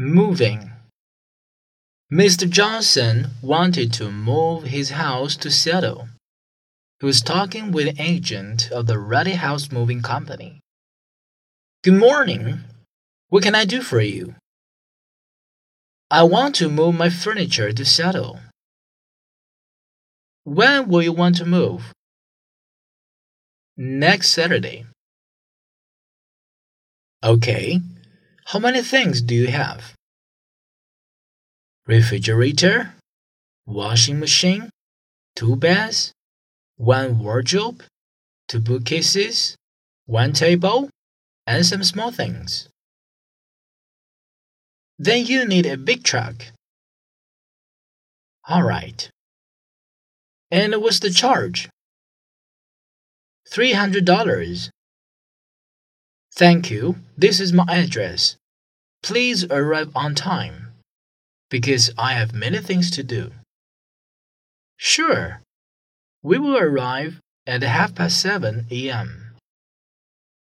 Moving. Mr. Johnson wanted to move his house to Seattle. He was talking with an agent of the Ruddy House Moving Company. Good morning. What can I do for you? I want to move my furniture to Seattle. When will you want to move? Next Saturday. Okay. How many things do you have? Refrigerator, washing machine, two beds, one wardrobe, two bookcases, one table, and some small things. Then you need a big truck. All right. And what's the charge? $300. Thank you. This is my address. Please arrive on time because I have many things to do. Sure. We will arrive at half past seven a.m.